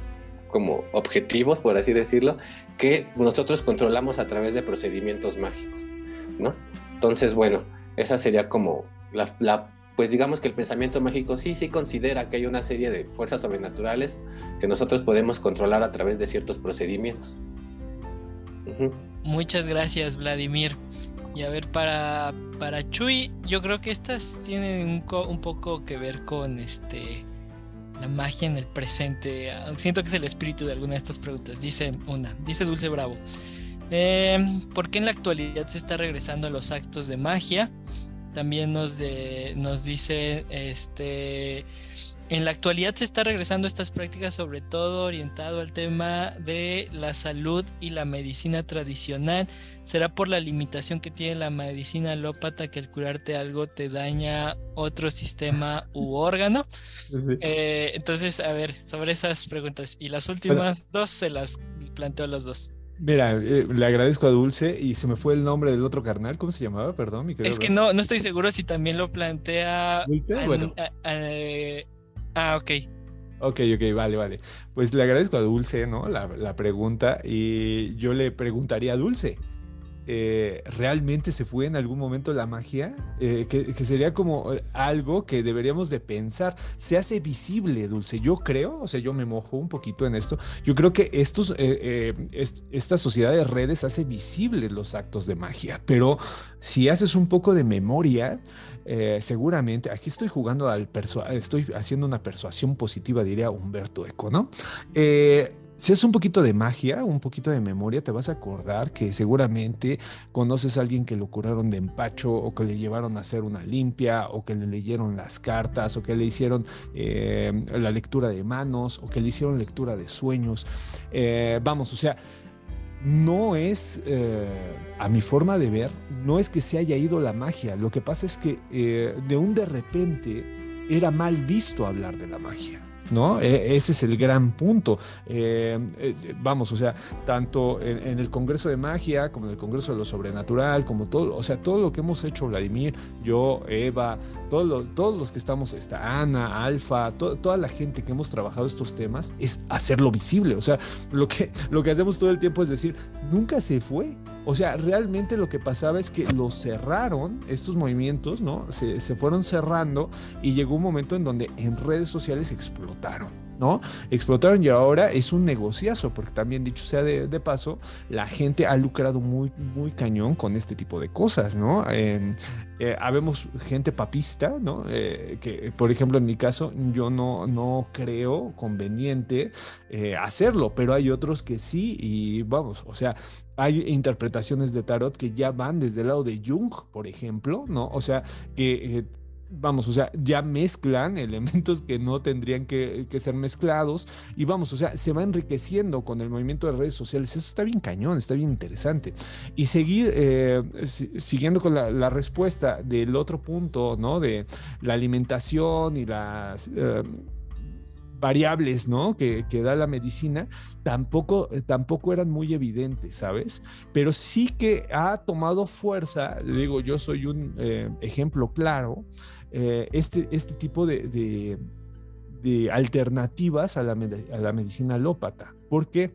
como objetivos, por así decirlo, que nosotros controlamos a través de procedimientos mágicos, ¿no? Entonces, bueno, esa sería como la, pues digamos que el pensamiento mágico sí, sí considera que hay una serie de fuerzas sobrenaturales que nosotros podemos controlar a través de ciertos procedimientos. Muchas gracias, Vladimir. Y a ver, para, para Chuy, yo creo que estas tienen un, poco que ver con este la magia en el presente. Siento que es el espíritu de alguna de estas preguntas. Dice una, dice Dulce Bravo. Eh, ¿Por qué en la actualidad se está regresando a los actos de magia? También nos, nos dice, este, en la actualidad se está regresando a estas prácticas sobre todo orientado al tema de la salud y la medicina tradicional. ¿Será por la limitación que tiene la medicina alópata que al curarte algo te daña otro sistema u órgano? Eh, entonces, a ver, sobre esas preguntas. Y las últimas dos se las planteo a los dos. Mira, eh, le agradezco a Dulce y se me fue el nombre del otro carnal. ¿Cómo se llamaba? Perdón, mi Es que no, no estoy seguro si también lo plantea. bueno. ah, ok. Ok, ok, vale, vale. Pues le agradezco a Dulce, ¿no? La, la pregunta y yo le preguntaría a Dulce. Eh, realmente se fue en algún momento la magia, eh, que, sería como eh, algo que deberíamos de pensar. Se hace visible, Dulce. Yo creo, o sea, yo me mojo un poquito en esto. Yo creo que estos, esta sociedad de redes hace visibles los actos de magia, pero si haces un poco de memoria, seguramente, aquí estoy jugando al estoy haciendo una persuasión positiva, diría Humberto Eco, ¿no? Si es un poquito de magia, un poquito de memoria, te vas a acordar que seguramente conoces a alguien que lo curaron de empacho o que le llevaron a hacer una limpia o que le leyeron las cartas o que le hicieron eh, la lectura de manos o que le hicieron lectura de sueños. Eh, vamos, o sea, no es, eh, a mi forma de ver, no es que se haya ido la magia. Lo que pasa es que de un de repente era mal visto hablar de la magia. ¿No? E, ese es el gran punto. Eh, eh, vamos, o sea, tanto en, el Congreso de Magia como en el Congreso de lo Sobrenatural, como todo, o sea, todo lo que hemos hecho, Vladimir, yo, Eva, todos los que estamos, está Ana, Alfa, toda la gente que hemos trabajado estos temas, es hacerlo visible. O sea, lo que, lo que hacemos todo el tiempo es decir, nunca se fue. O sea, realmente lo que pasaba es que lo cerraron, estos movimientos, ¿no? Se, se fueron cerrando y llegó un momento en donde en redes sociales explotaron. ¿no? Explotaron y ahora es un negociazo, porque también dicho sea de, paso, la gente ha lucrado muy, muy cañón con este tipo de cosas, ¿no? Eh, habemos gente papista, ¿no? Eh, que, por ejemplo, en mi caso, yo no, no creo conveniente eh, hacerlo, pero hay otros que sí, y vamos, o sea, hay interpretaciones de tarot que ya van desde el lado de Jung, por ejemplo, ¿no? O sea, que vamos, o sea, ya mezclan elementos que no tendrían que, ser mezclados y vamos, o sea, se va enriqueciendo con el movimiento de redes sociales. Eso está bien cañón, está bien interesante. Y seguir, eh, siguiendo con la, respuesta del otro punto, ¿no? De la alimentación y las... Eh, variables, ¿no? Que, da la medicina, tampoco, tampoco eran muy evidentes, ¿sabes? Pero sí que ha tomado fuerza, digo, yo soy un eh, ejemplo claro, eh, este, este tipo de, alternativas a la, a la medicina alópata, porque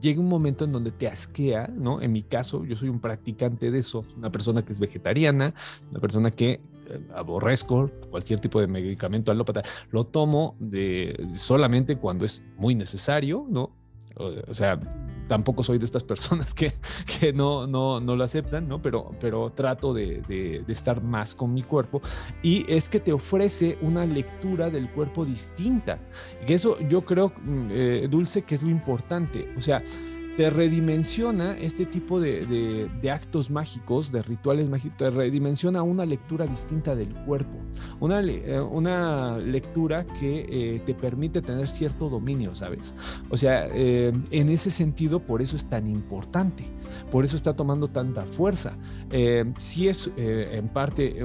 llega un momento en donde te asquea, ¿no? En mi caso, yo soy un practicante de eso, una persona que es vegetariana, una persona que eh, aborrezco cualquier tipo de medicamento alópata, lo tomo de solamente cuando es muy necesario, ¿no? O, sea, tampoco soy de estas personas que, que no, no, no, lo aceptan, ¿no? Pero, pero trato de, de, estar más con mi cuerpo. Y es que te ofrece una lectura del cuerpo distinta. Y eso yo creo, mm, eh, Dulce, que es lo importante. O sea, te redimensiona este tipo de, actos mágicos, de rituales mágicos, te redimensiona una lectura distinta del cuerpo, una, eh, una lectura que eh, te permite tener cierto dominio, ¿sabes? O sea, eh, en ese sentido, por eso es tan importante, por eso está tomando tanta fuerza. si es en parte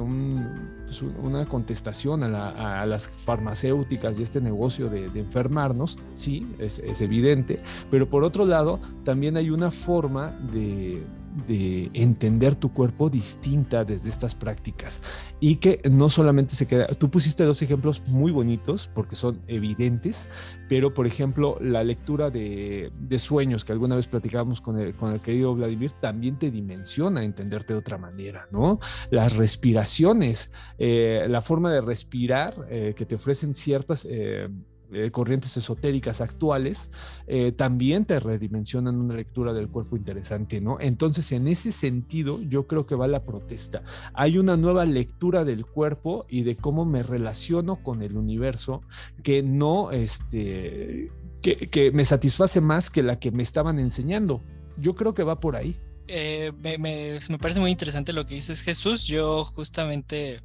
pues, una contestación a, las farmacéuticas y este negocio de, enfermarnos, sí, es evidente, pero por otro lado, también hay una forma de, entender tu cuerpo distinta desde estas prácticas y que no solamente se queda, tú pusiste dos ejemplos muy bonitos porque son evidentes, pero por ejemplo la lectura de, sueños que alguna vez platicábamos con el, con el querido Vladimir también te dimensiona entenderte de otra manera, ¿no? Las respiraciones, eh, la forma de respirar eh, que te ofrecen ciertas... Eh, eh, corrientes esotéricas actuales, eh, también te redimensionan una lectura del cuerpo interesante, ¿no? Entonces, en ese sentido, yo creo que va la protesta. Hay una nueva lectura del cuerpo y de cómo me relaciono con el universo que no, este, que, me satisface más que la que me estaban enseñando. Yo creo que va por ahí. eh, me, parece muy interesante lo que dices Jesús. Yo justamente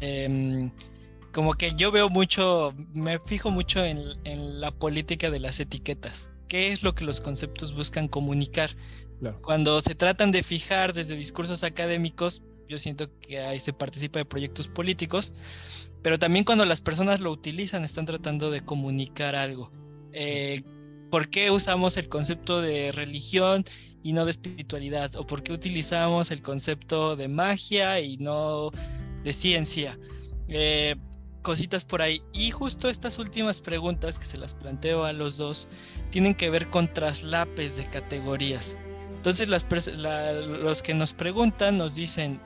em, como que yo veo mucho, me fijo mucho en, la política de las etiquetas. ¿Qué es lo que los conceptos buscan comunicar? Cuando se tratan de fijar desde discursos académicos, yo siento que ahí se participa de proyectos políticos, pero también cuando las personas lo utilizan están tratando de comunicar algo. Eh, ¿Por qué usamos el concepto de religión y no de espiritualidad? ¿O por qué utilizamos el concepto de magia y no de ciencia? Eh, cositas por ahí. Y justo estas últimas preguntas que se las planteo a los dos tienen que ver con traslapes de categorías. Entonces los que nos preguntan nos dicen,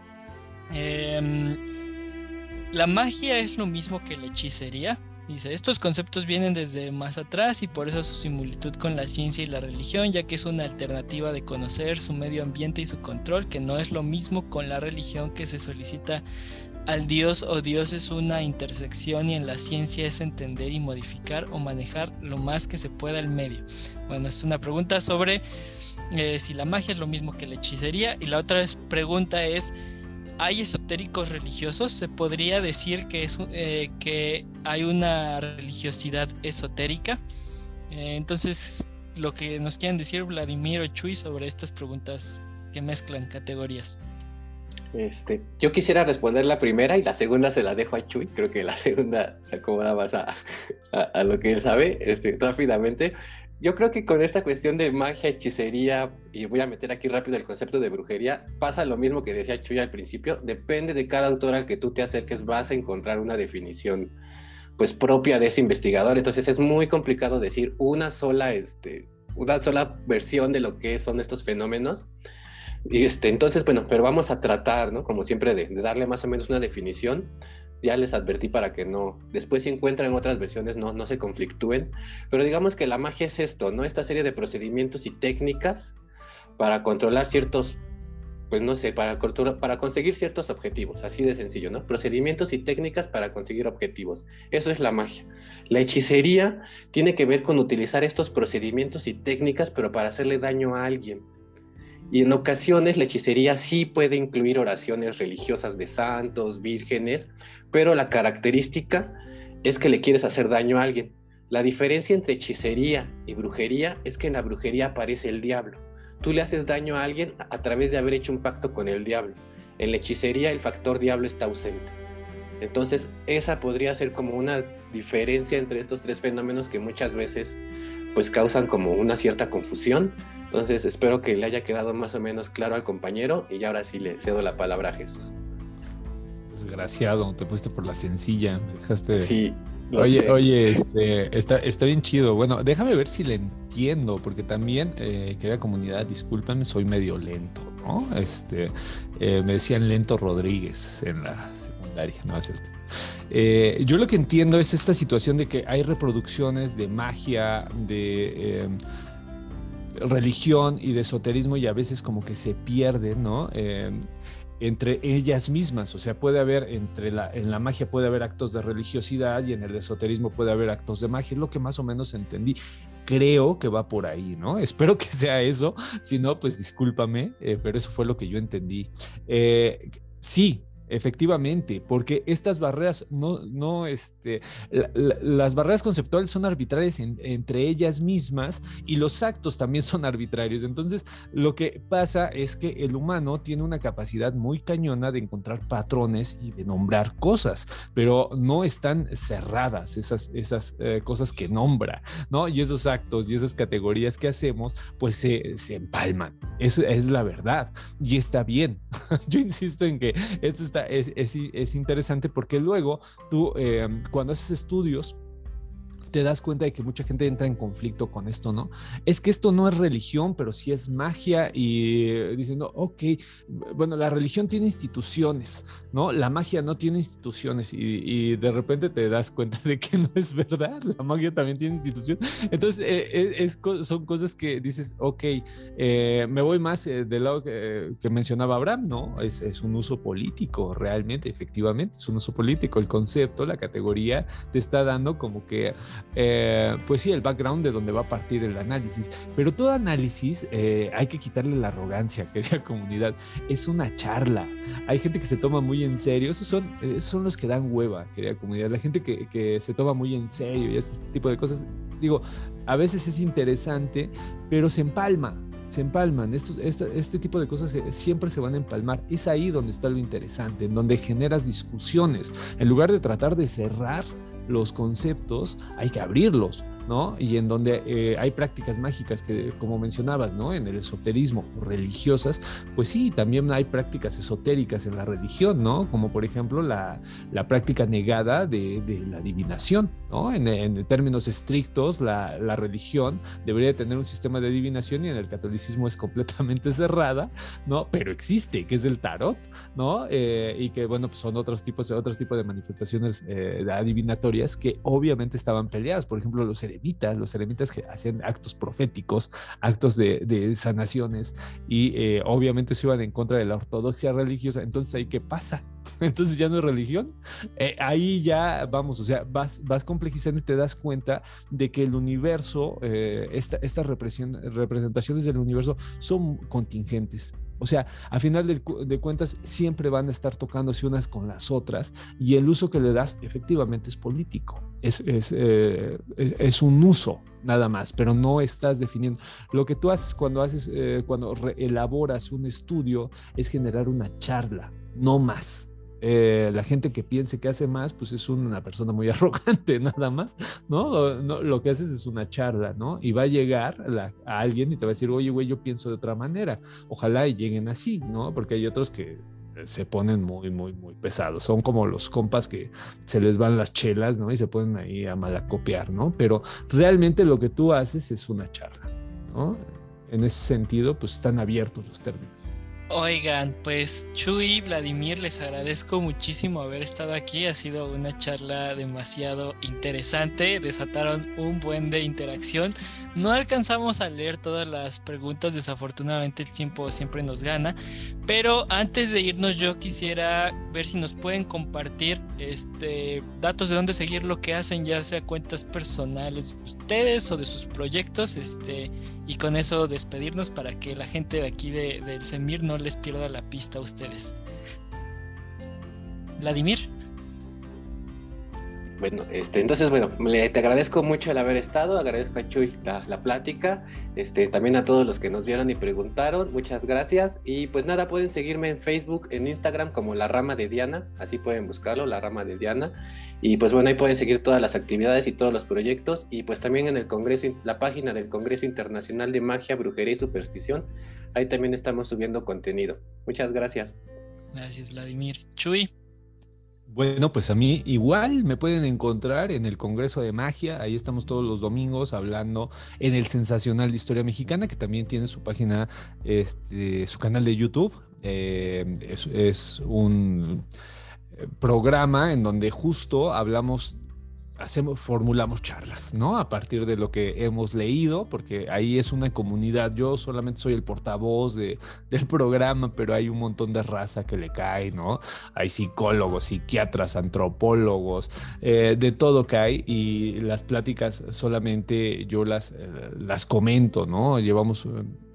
Em, la magia es lo mismo que la hechicería. Dice, estos conceptos vienen desde más atrás y por eso su similitud con la ciencia y la religión, ya que es una alternativa de conocer su medio ambiente y su control, que no es lo mismo con la religión que se solicita al Dios o Dios es una intersección y en la ciencia es entender y modificar o manejar lo más que se pueda el medio. Bueno, es una pregunta sobre eh, si la magia es lo mismo que la hechicería y la otra pregunta es hay esotéricos religiosos, se podría decir que, es, eh, que hay una religiosidad esotérica. Eh, entonces, lo que nos quieren decir Vladimir o Chuy sobre estas preguntas que mezclan categorías. Este, yo quisiera responder la primera y la segunda se la dejo a Chuy. Creo que la segunda se acomoda más a, a, lo que él sabe este, rápidamente. Yo creo que con esta cuestión de magia, hechicería, y voy a meter aquí rápido el concepto de brujería, pasa lo mismo que decía Chuy al principio, depende de cada autor al que tú te acerques, vas a encontrar una definición pues propia de ese investigador, entonces es muy complicado decir una sola, este, una sola versión de lo que son estos fenómenos. Y este, entonces, bueno, pero vamos a tratar, ¿no? Como siempre, de, darle más o menos una definición ya les advertí para que no, después si encuentran otras versiones no, no se conflictúen, pero digamos que la magia es esto, ¿no? Esta serie de procedimientos y técnicas para controlar ciertos, pues no sé, para conseguir ciertos objetivos, así de sencillo, ¿no? Procedimientos y técnicas para conseguir objetivos, eso es la magia. La hechicería tiene que ver con utilizar estos procedimientos y técnicas, pero para hacerle daño a alguien y en ocasiones la hechicería sí puede incluir oraciones religiosas de santos, vírgenes, pero la característica es que le quieres hacer daño a alguien. La diferencia entre hechicería y brujería es que en la brujería aparece el diablo. Tú le haces daño a alguien a través de haber hecho un pacto con el diablo. En la hechicería el factor diablo está ausente. Entonces esa podría ser como una diferencia entre estos tres fenómenos que muchas veces pues causan como una cierta confusión entonces espero que le haya quedado más o menos claro al compañero y ahora sí le cedo la palabra a Jesús. Desgraciado, te fuiste por la sencilla, me dejaste. Sí. oye, oye, este, está, está bien chido. Bueno, déjame ver si le entiendo, porque también, eh, querida comunidad, discúlpenme, soy medio lento, ¿no? Este, eh, me decían lento Rodríguez en la secundaria, ¿no es cierto? Eh, yo lo que entiendo es esta situación de que hay reproducciones de magia, de em, religión y de esoterismo y a veces como que se pierden, ¿no? Em, entre ellas mismas, o sea, puede haber entre la, en la magia puede haber actos de religiosidad y en el esoterismo puede haber actos de magia, es lo que más o menos entendí. Creo que va por ahí, ¿no? Espero que sea eso, si no, pues discúlpame, eh, pero eso fue lo que yo entendí. Eh, sí, Efectivamente, porque estas barreras no, no, este, las barreras conceptuales son arbitrarias entre ellas mismas y los actos también son arbitrarios. Entonces, lo que pasa es que el humano tiene una capacidad muy cañona de encontrar patrones y de nombrar cosas, pero no están cerradas esas, esas eh, cosas que nombra, ¿no? Y esos actos y esas categorías que hacemos, pues se, se empalman. Eso es la verdad y está bien. Yo insisto en que esto está es, interesante porque luego tú, eh, cuando haces estudios, te das cuenta de que mucha gente entra en conflicto con esto, ¿no? Es que esto no es religión, pero sí es magia y diciendo, ok, bueno, la religión tiene instituciones, ¿no? La magia no tiene instituciones y, de repente te das cuenta de que no es verdad, la magia también tiene instituciones. Entonces, eh, es, son cosas que dices, ok, eh, me voy más eh, del lado que, mencionaba Abraham, ¿no? Es, es un uso político, realmente, efectivamente, es un uso político. El concepto, la categoría, te está dando como que eh, pues sí, el background de donde va a partir el análisis. Pero todo análisis eh, hay que quitarle la arrogancia, querida comunidad. Es una charla. Hay gente que se toma muy en serio. Esos son, son los que dan hueva, querida comunidad. La gente que, que se toma muy en serio y este tipo de cosas. Digo, a veces es interesante, pero se empalma se empalman. este, tipo de cosas siempre se van a empalmar. Es ahí donde está lo interesante, en donde generas discusiones. En lugar de tratar de cerrar los conceptos, hay que abrirlos. Y en donde eh, hay prácticas mágicas que, como mencionabas, ¿no? En el esoterismo, religiosas, pues sí, también hay prácticas esotéricas en la religión, ¿no? Como por ejemplo la, práctica negada de, la adivinación, ¿no? En, términos estrictos, la, religión debería tener un sistema de adivinación y en el catolicismo es completamente cerrada, ¿no? Pero existe, que es el tarot, ¿no? Eh, y que, bueno, pues son otros tipos, otros tipos de manifestaciones eh, adivinatorias que obviamente estaban peleadas. Por ejemplo, los los eremitas que hacían actos proféticos, actos de, sanaciones y eh, obviamente se iban en contra de la ortodoxia religiosa. Entonces, ¿ahí qué pasa? Entonces ya no es religión. Eh, ahí ya vamos, o sea, vas, vas complejizando y te das cuenta de que el universo, eh, estas representaciones del universo son contingentes. O sea, a final de, cuentas siempre van a estar tocándose unas con las otras y el uso que le das efectivamente es político. Es, es, eh, un uso nada más, pero no estás definiendo. Lo que tú haces cuando haces, eh, cuando elaboras un estudio es generar una charla, no más. Eh, la gente que piense que hace más, pues es una persona muy arrogante, nada más, ¿no? Lo, que haces es una charla, ¿no? Y va a llegar a alguien y te va a decir, oye, güey, yo pienso de otra manera. Ojalá y lleguen así, ¿no? Porque hay otros que se ponen muy, muy, muy pesados. Son como los compas que se les van las chelas, ¿no? Y se ponen ahí a malacopiar, ¿no? Pero realmente lo que tú haces es una charla, ¿no? En ese sentido, pues están abiertos los términos. Oigan, pues Chuy, Vladimir, les agradezco muchísimo haber estado aquí. Ha sido una charla demasiado interesante. Desataron un buen de interacción. No alcanzamos a leer todas las preguntas, desafortunadamente el tiempo siempre nos gana. Pero antes de irnos, yo quisiera ver si nos pueden compartir este, datos de dónde seguir lo que hacen, ya sea cuentas personales de ustedes o de sus proyectos. Este, y con eso despedirnos para que la gente de aquí de, del Semir no les pierda la pista a ustedes. Vladimir. Bueno, este, entonces, bueno, te agradezco mucho el haber estado, agradezco a Chuy la, la, plática, este, también a todos los que nos vieron y preguntaron, muchas gracias. Y pues nada, pueden seguirme en Facebook, en Instagram como La Rama de Diana, así pueden buscarlo, La Rama de Diana. Y pues bueno, ahí pueden seguir todas las actividades y todos los proyectos. Y pues también en el Congreso, la página del Congreso Internacional de Magia, Brujería y Superstición, ahí también estamos subiendo contenido. Muchas gracias. Gracias, Vladimir. Chuy. Bueno, pues a mí igual me pueden encontrar en el Congreso de Magia, ahí estamos todos los domingos hablando en el Sensacional de Historia Mexicana, que también tiene su página, este, su canal de YouTube. Eh, es un programa en donde justo hablamos, hacemos, formulamos charlas, ¿no? A partir de lo que hemos leído, porque ahí es una comunidad. Yo solamente soy el portavoz de, del programa, pero hay un montón de raza que le cae, ¿no? Hay psicólogos, psiquiatras, antropólogos, eh, de todo que hay y las pláticas solamente yo las, eh, las comento, ¿no? Llevamos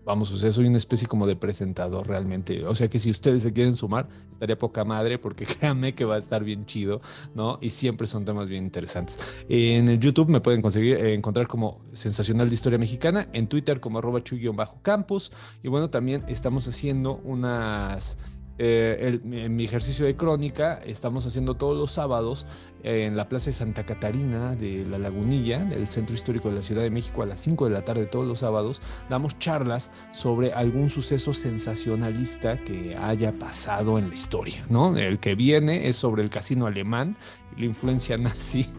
vamos, o sea, soy una especie como de presentador realmente. O sea que si ustedes se quieren sumar, estaría poca madre porque créanme que va a estar bien chido, ¿no? Y siempre son temas bien interesantes. En el YouTube me pueden conseguir eh, encontrar como Sensacional de Historia Mexicana, en Twitter como arroba bajo campus Y bueno, también estamos haciendo unas eh, en mi ejercicio de crónica estamos haciendo todos los sábados en la Plaza de Santa Catarina de La Lagunilla, del Centro Histórico de la Ciudad de México, a las 5 de la tarde todos los sábados. Damos charlas sobre algún suceso sensacionalista que haya pasado en la historia, ¿no? El que viene es sobre el casino alemán y la influencia nazi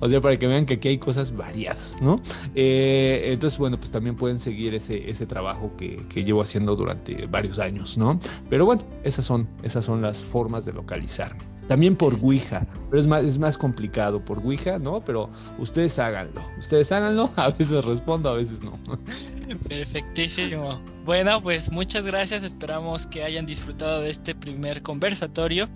o sea, para que vean que aquí hay cosas variadas, ¿no? Eh, entonces, bueno, pues también pueden seguir ese, ese trabajo que, llevo haciendo durante varios años, ¿no? Pero bueno, esas son, esas son las formas de localizarme. También por Ouija, pero es más, es más complicado por Ouija, ¿no? Pero ustedes háganlo, ustedes háganlo, a veces respondo, a veces no. Perfectísimo. Bueno, pues muchas gracias, esperamos que hayan disfrutado de este primer conversatorio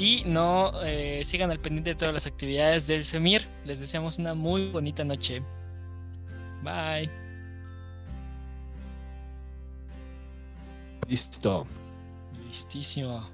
Y no eh, sigan al pendiente de todas las actividades del Semir. Les deseamos una muy bonita noche. Bye. Listo. Listísimo.